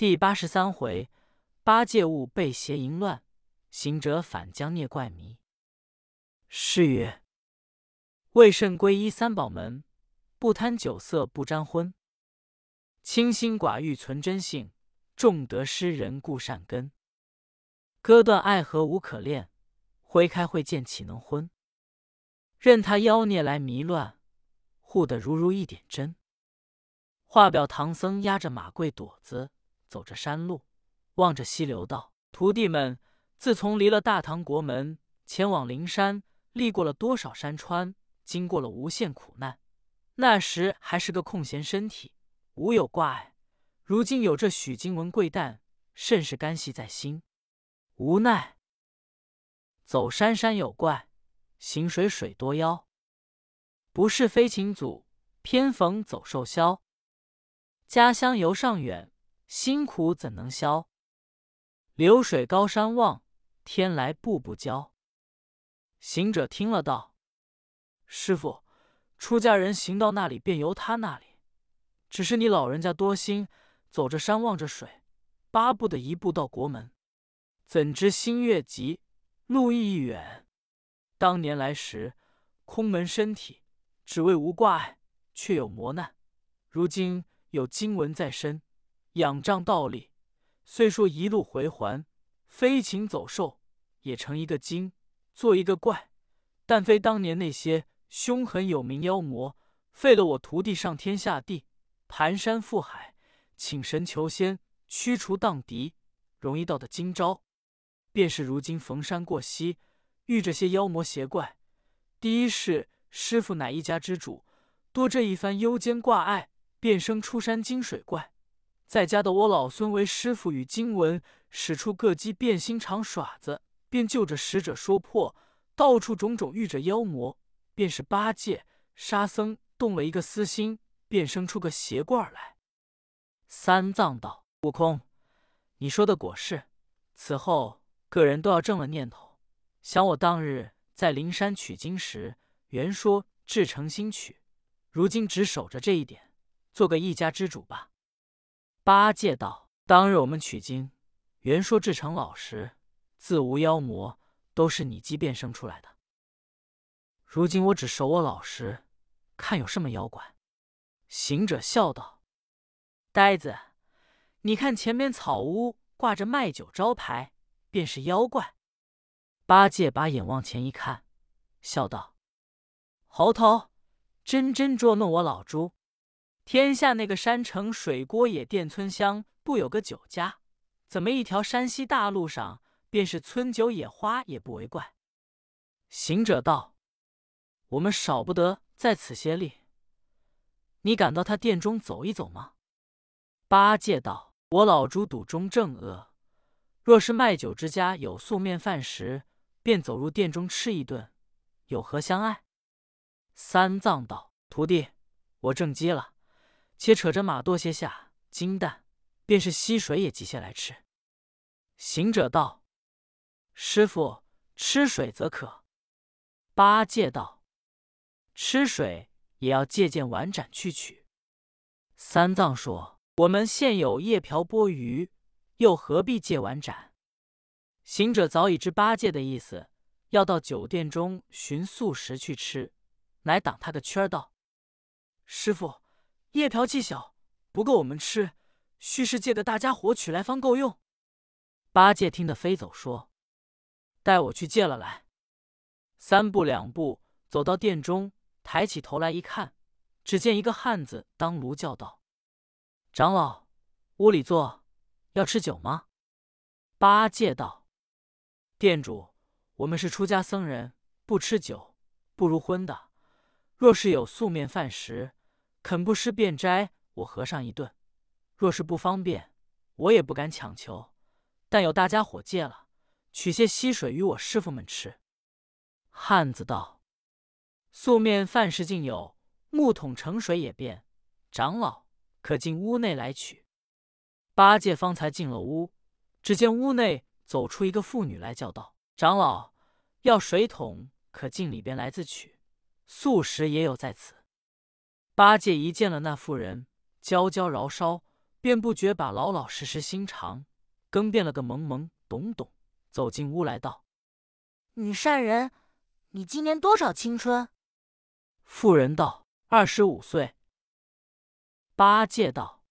第八十三回，八戒误被邪淫乱，行者反将孽怪迷。诗曰：“为甚皈依三宝门？不贪酒色不沾荤。清心寡欲存真性，重得失人固善根。割断爱河无可恋，挥开慧剑岂能昏？任他妖孽来迷乱，护得如如一点真。”画表唐僧压着马跪垛子。走着山路，望着溪流道：“徒弟们，自从离了大唐国门，前往灵山，历过了多少山川，经过了无限苦难。那时还是个空闲身体，无有挂碍。如今有这许经文贵担，甚是甘系在心。无奈走山山有怪，行水水多妖。不是飞禽祖，偏逢走兽枭。家乡游尚远。”辛苦怎能消？流水高山望，天来步步焦。行者听了道：“师傅，出家人行到那里，便由他那里。只是你老人家多心，走着山望着水，巴不得一步到国门。怎知星月急，路亦远。当年来时，空门身体，只为无挂碍，却有磨难。如今有经文在身。”仰仗道理，虽说一路回环，飞禽走兽也成一个精，做一个怪，但非当年那些凶狠有名妖魔，废了我徒弟上天下地，盘山覆海，请神求仙，驱除荡敌，容易到的今朝，便是如今逢山过溪，遇这些妖魔邪怪。第一是师傅乃一家之主，多这一番幽间挂碍，便生出山精水怪。在家的我老孙为师傅与经文，使出各机变心肠耍子，便就着使者说破，到处种种遇着妖魔，便是八戒、沙僧动了一个私心，便生出个邪怪来。三藏道：“悟空，你说的果是。此后个人都要正了念头，想我当日在灵山取经时，原说至诚心取，如今只守着这一点，做个一家之主吧。”八戒道：“当日我们取经，原说至诚老实，自无妖魔，都是你机变生出来的。如今我只守我老实，看有什么妖怪？”行者笑道：“呆子，你看前面草屋挂着卖酒招牌，便是妖怪。”八戒把眼往前一看，笑道：“猴头，真真捉弄我老猪。”天下那个山城水郭野店村乡，不有个酒家？怎么一条山西大路上，便是村酒野花也不为怪？行者道：“我们少不得在此歇力。你敢到他店中走一走吗？”八戒道：“我老猪肚中正饿，若是卖酒之家有素面饭食，便走入店中吃一顿，有何相碍？”三藏道：“徒弟，我正饥了。”且扯着马多些下金蛋，便是溪水也急下来吃。行者道：“师傅，吃水则可。”八戒道：“吃水也要借鉴碗盏去取。”三藏说：“我们现有夜瓢钵盂，又何必借碗盏？”行者早已知八戒的意思，要到酒店中寻素食去吃，乃挡他个圈儿道：“师傅。”夜瓢气小，不够我们吃，须是借个大家伙取来方够用。八戒听得飞走，说：“带我去借了来。”三步两步走到殿中，抬起头来一看，只见一个汉子当炉叫道：“长老，屋里坐，要吃酒吗？”八戒道：“店主，我们是出家僧人，不吃酒，不如荤的。若是有素面饭食。”肯不施便斋，我和尚一顿；若是不方便，我也不敢强求。但有大家伙借了，取些溪水与我师傅们吃。汉子道：“素面饭食尽有，木桶盛水也便。长老可进屋内来取。”八戒方才进了屋，只见屋内走出一个妇女来，叫道：“长老要水桶，可进里边来自取。素食也有在此。”八戒一见了那妇人，娇娇饶烧，便不觉把老老实实心肠，更变了个懵懵懂懂，走进屋来道：“女善人，你今年多少青春？”妇人道：“二十五岁。”八戒道：“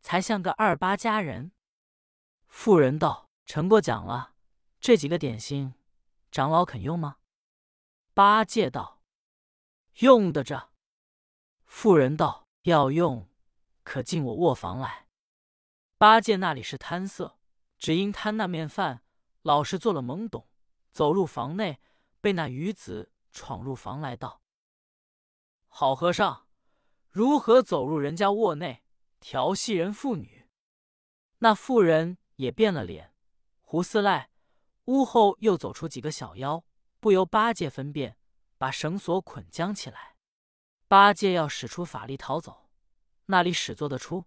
才像个二八佳人。”妇人道：“陈过奖了，这几个点心，长老肯用吗？”八戒道：“用得着。”妇人道：“要用，可进我卧房来。”八戒那里是贪色，只因贪那面饭，老实做了懵懂，走入房内，被那女子闯入房来道：“好和尚，如何走入人家卧内，调戏人妇女？”那妇人也变了脸，胡思赖。屋后又走出几个小妖，不由八戒分辨，把绳索捆将起来。八戒要使出法力逃走，那里使做得出？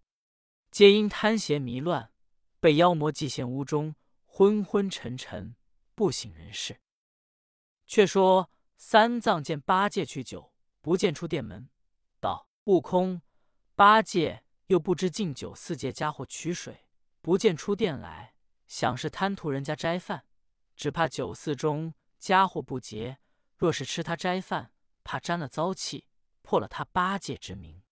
皆因贪邪迷乱，被妖魔寄陷屋中，昏昏沉沉，不省人事。却说三藏见八戒去酒，不见出殿门，道：“悟空，八戒又不知敬酒四界家伙取水，不见出殿来，想是贪图人家斋饭，只怕酒肆中家伙不洁，若是吃他斋饭，怕沾了糟气。”破了他八戒之名。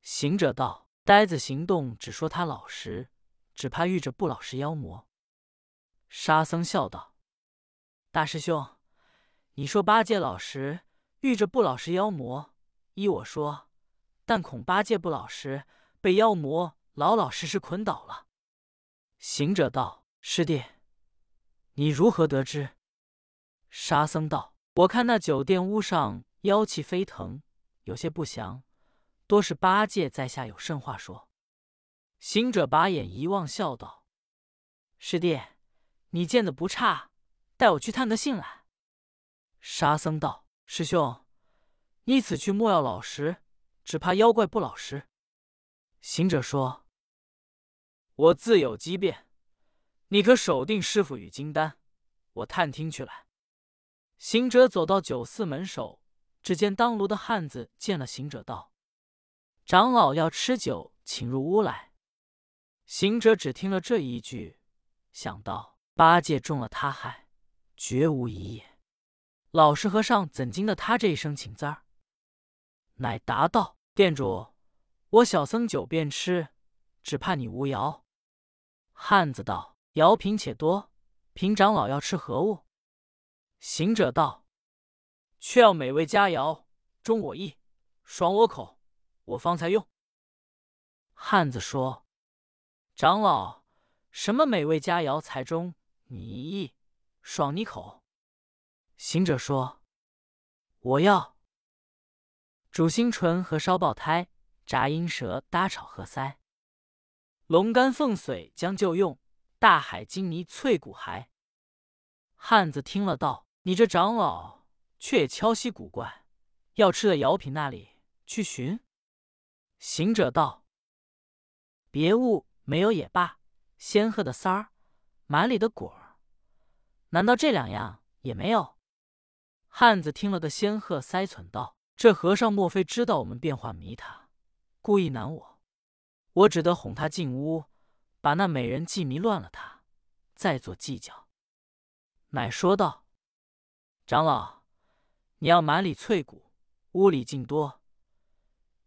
行者道：“呆子行动只说他老实，只怕遇着不老实妖魔。”沙僧笑道：“大师兄，你说八戒老实，遇着不老实妖魔，依我说，但恐八戒不老实，被妖魔老老实实捆倒了。”行者道：“师弟，你如何得知？”沙僧道：“我看那酒店屋上妖气飞腾。”有些不祥，多是八戒在下有甚话说。行者把眼一望，笑道：“师弟，你见的不差，带我去探个信来。”沙僧道：“师兄，你此去莫要老实，只怕妖怪不老实。”行者说：“我自有机变，你可守定师傅与金丹，我探听去来。”行者走到酒肆门首。只见当炉的汉子见了行者，道：“长老要吃酒，请入屋来。”行者只听了这一句，想到八戒中了他害，绝无疑也。老实和尚怎经得他这一声请字儿？乃答道：“店主，我小僧酒便吃，只怕你无肴。”汉子道：“肴品且多，凭长老要吃何物？”行者道。却要美味佳肴，中我意，爽我口，我方才用。汉子说：“长老，什么美味佳肴才中你意，爽你口？”行者说：“我要煮心唇和烧爆胎，炸阴蛇搭炒褐腮，龙肝凤髓将就用，大海金泥脆骨骸。”汉子听了道：“你这长老。”却也敲稀古怪，要吃的肴品那里去寻？行者道：“别物没有也罢，仙鹤的腮儿，满里的果儿，难道这两样也没有？”汉子听了个仙鹤腮存道：“这和尚莫非知道我们变化迷他，故意难我？我只得哄他进屋，把那美人计迷乱了他，再做计较。”乃说道：“长老。”你要满里脆骨，屋里尽多。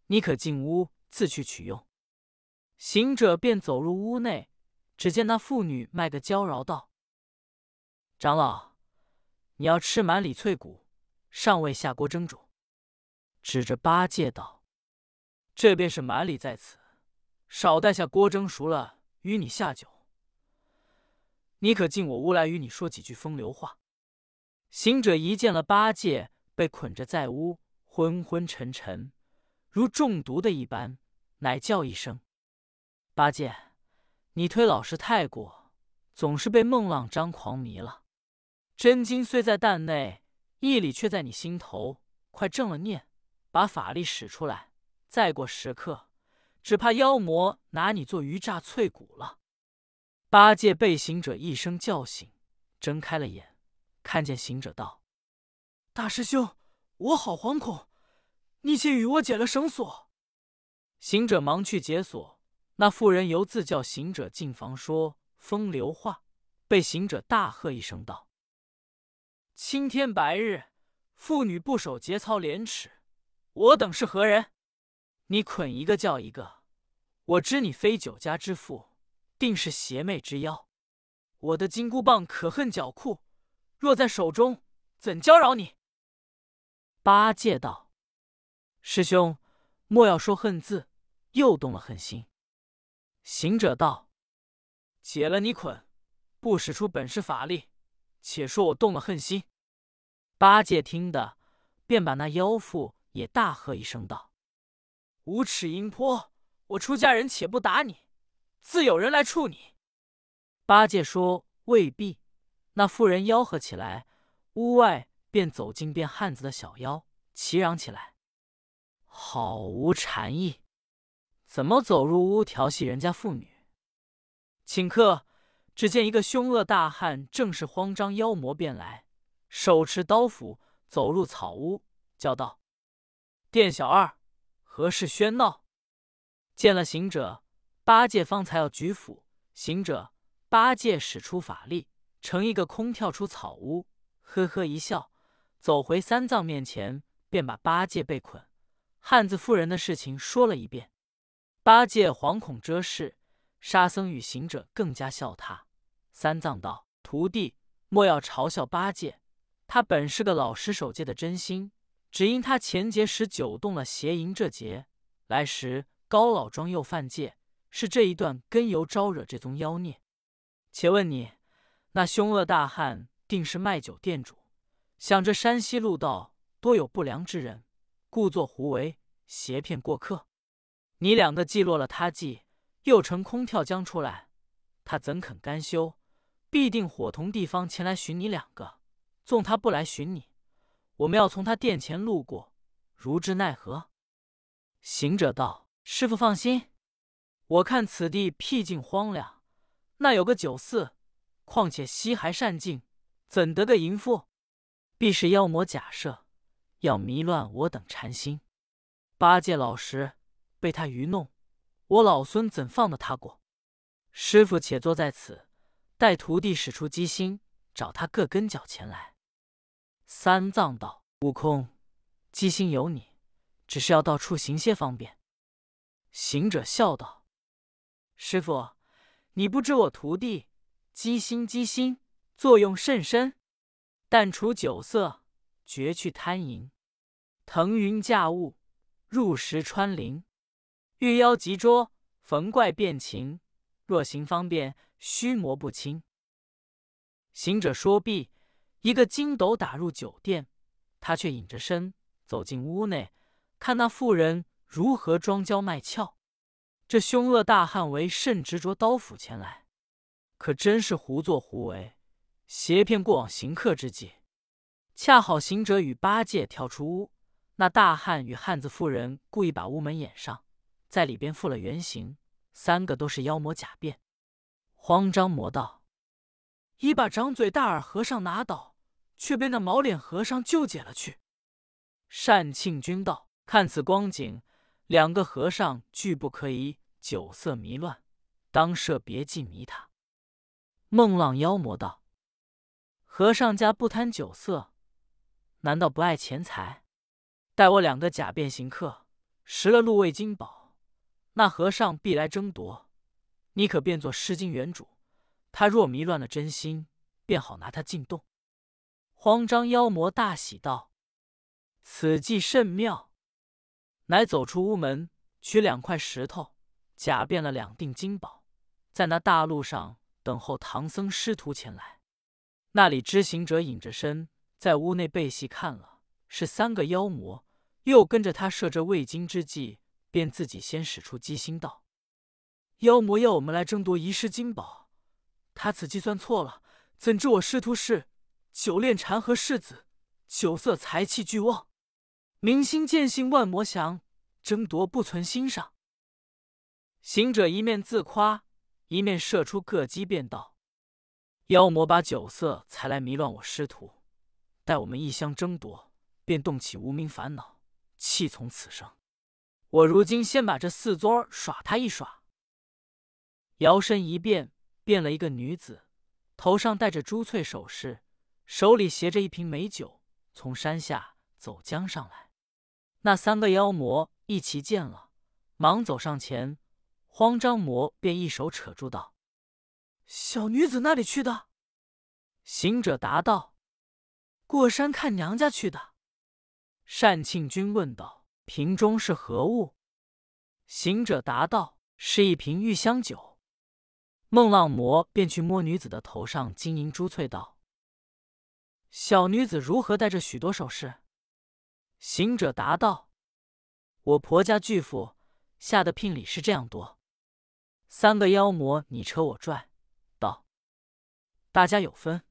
你可进屋自去取用。行者便走入屋内，只见那妇女卖个娇娆道：“长老，你要吃满里脆骨，尚未下锅蒸煮。”指着八戒道：“这便是满里在此，少带下锅蒸熟了，与你下酒。你可进我屋来，与你说几句风流话。”行者一见了八戒。被捆着在屋，昏昏沉沉，如中毒的一般，乃叫一声：“八戒，你忒老实太过，总是被孟浪张狂迷了。真经虽在蛋内，义理却在你心头。快正了念，把法力使出来。再过时刻，只怕妖魔拿你做鱼炸脆骨了。”八戒被行者一声叫醒，睁开了眼，看见行者道。大师兄，我好惶恐，你且与我解了绳索。行者忙去解锁，那妇人犹自叫行者进房说风流话，被行者大喝一声道：“青天白日，妇女不守节操廉耻，我等是何人？你捆一个叫一个，我知你非酒家之妇，定是邪魅之妖。我的金箍棒可恨狡酷，若在手中，怎教饶你？”八戒道：“师兄，莫要说恨字，又动了恨心。”行者道：“解了你捆，不使出本事法力，且说我动了恨心。”八戒听得，便把那妖妇也大喝一声道：“无耻淫婆！我出家人且不打你，自有人来处你。”八戒说：“未必。”那妇人吆喝起来，屋外便走进变汉子的小妖，齐嚷起来：“好无禅意！”怎么走入屋调戏人家妇女？顷刻，只见一个凶恶大汉，正是慌张妖魔，便来，手持刀斧，走入草屋，叫道：“店小二，何事喧闹？”见了行者，八戒方才要举斧，行者、八戒使出法力，成一个空跳出草屋，呵呵一笑，走回三藏面前，便把八戒被捆、汉子妇人的事情说了一遍。八戒惶恐遮事，沙僧与行者更加笑他。三藏道：“徒弟莫要嘲笑八戒，他本是个老实守戒的真心，只因他前劫时久动了邪淫这劫，来时高老庄又犯戒，是这一段根由招惹这宗妖孽。且问你，那凶恶大汉定是卖酒店主，想着山西路道多有不良之人，故作胡为，挟骗过客。”你两个既落了他计，又乘空跳江出来，他怎肯甘休？必定伙同地方前来寻你两个。纵他不来寻你，我们要从他殿前路过，如之奈何？行者道：“师傅放心，我看此地僻静荒凉，那有个酒肆，况且西还善境，怎得个淫妇？必是妖魔假设，要迷乱我等禅心。八戒老实。”被他愚弄，我老孙怎放得他过？师傅且坐在此，待徒弟使出机心，找他各根脚前来。三藏道：“悟空，机心有你，只是要到处行些方便。”行者笑道：“师傅，你不知我徒弟机心机心，作用甚深，但除酒色，绝去贪淫，腾云驾雾，入石穿林。”遇妖即捉，逢怪变情。若行方便，须磨不清。行者说毕，一个筋斗打入酒店，他却隐着身走进屋内，看那妇人如何装娇卖俏。这凶恶大汉为甚执着刀斧前来？可真是胡作胡为，挟骗过往行客之际。恰好行者与八戒跳出屋，那大汉与汉子妇人故意把屋门掩上。在里边复了原形，三个都是妖魔假变。慌张魔道：“一把长嘴大耳和尚拿倒，却被那毛脸和尚救解了去。”单庆君道：“看此光景，两个和尚拒不可以酒色迷乱，当设别计迷他。”孟浪妖魔道：“和尚家不贪酒色，难道不爱钱财？待我两个假变行客，拾了禄位金宝。”那和尚必来争夺，你可变作失金原主。他若迷乱了真心，便好拿他进洞。慌张妖魔大喜道：“此计甚妙！”乃走出屋门，取两块石头，假变了两锭金宝，在那大路上等候唐僧师徒前来。那里知行者隐着身，在屋内背戏看了，是三个妖魔，又跟着他设这未经之计。便自己先使出机心道：“妖魔要我们来争夺遗失金宝，他此计算错了。怎知我师徒是酒炼禅和世子，酒色财气俱旺，明心见性万魔降，争夺不存心上。”行者一面自夸，一面射出各机，便道：“妖魔把酒色才来迷乱我师徒，待我们一相争夺，便动起无名烦恼，气从此生。”我如今先把这四尊耍他一耍，摇身一变，变了一个女子，头上戴着珠翠首饰，手里携着一瓶美酒，从山下走江上来。那三个妖魔一齐见了，忙走上前，慌张魔便一手扯住道：“小女子那里去的？”行者答道：“过山看娘家去的。”单庆君问道：“瓶中是何物？”行者答道：“是一瓶玉香酒。”孟浪魔便去摸女子的头上金银珠翠，道：“小女子如何带着许多首饰？”行者答道：“我婆家巨富，下的聘礼是这样多。”三个妖魔你扯我拽，道：“大家有分。”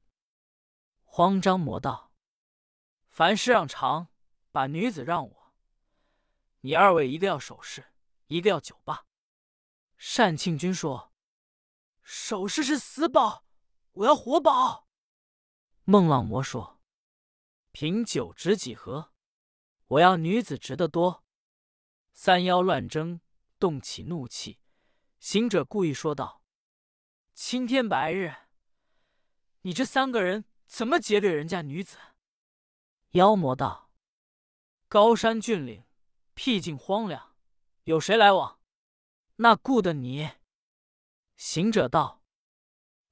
慌张魔道：“凡事让长，把女子让我。你二位一个要首饰，一个要酒吧。”单庆君说：“首饰是死宝，我要活宝。”孟浪魔说：“凭酒值几何？”我要女子值得多，三妖乱争，动起怒气。行者故意说道：“青天白日，你这三个人怎么劫掠人家女子？”妖魔道：“高山峻岭，僻静荒凉，有谁来往？那顾得你？”行者道：“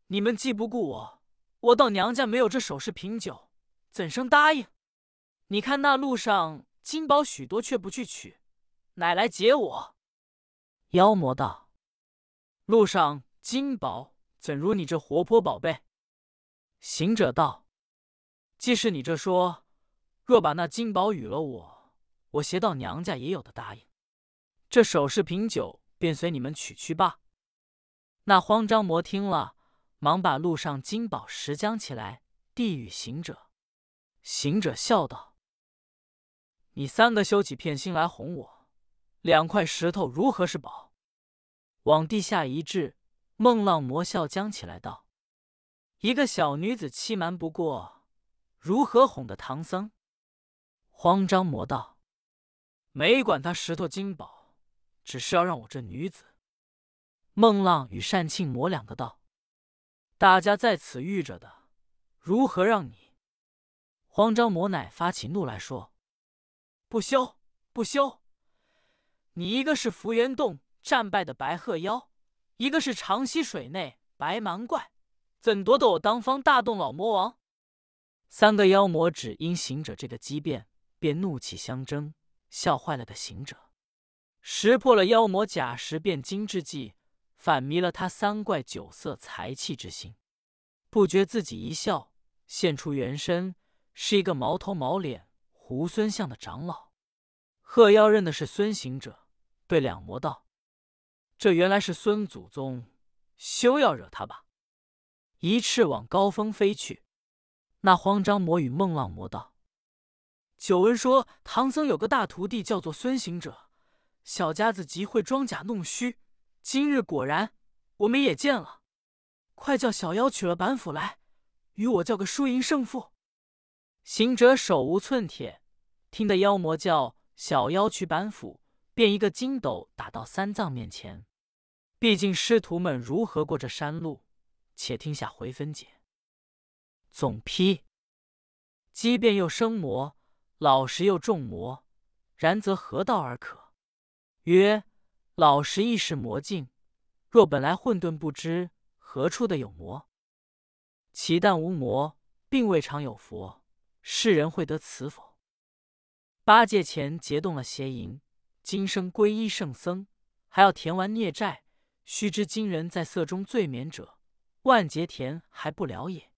你们既不顾我，我到娘家没有这首饰品酒，怎生答应？”你看那路上金宝许多，却不去取，乃来劫我。妖魔道：“路上金宝怎如你这活泼宝贝？”行者道：“既是你这说，若把那金宝与了我，我携到娘家也有的答应。这首饰品酒便随你们取去罢。”那慌张魔听了，忙把路上金宝拾将起来，递与行者。行者笑道。你三个修起骗心来哄我，两块石头如何是宝？往地下一掷，孟浪魔笑将起来道：“一个小女子欺瞒不过，如何哄得唐僧？”慌张魔道：“没管他石头金宝，只是要让我这女子。”孟浪与单庆魔两个道：“大家在此遇着的，如何让你？”慌张魔乃发起怒来说。不休不休！你一个是福源洞战败的白鹤妖，一个是长溪水内白蛮怪，怎夺得我当方大洞老魔王？三个妖魔只因行者这个机变，便怒气相争，笑坏了的行者，识破了妖魔假时变金之计，反迷了他三怪酒色财气之心，不觉自己一笑，现出原身，是一个毛头毛脸。猢狲像的长老，鹤妖认的是孙行者，对两魔道：“这原来是孙祖宗，休要惹他吧！”一翅往高峰飞去。那慌张魔与孟浪魔道：“久闻说唐僧有个大徒弟叫做孙行者，小家子极会装假弄虚，今日果然，我们也见了。快叫小妖取了板斧来，与我叫个输赢胜负。”行者手无寸铁，听得妖魔叫小妖取板斧，便一个筋斗打到三藏面前。毕竟师徒们如何过这山路，且听下回分解。总批：机变又生魔，老实又重魔，然则何道而可？曰：老实亦是魔境。若本来混沌不知，何处的有魔？其但无魔，并未尝有佛。世人会得此否？八戒前结动了邪淫，今生皈依圣僧，还要填完孽债。须知今人在色中最免者，万劫田还不了也。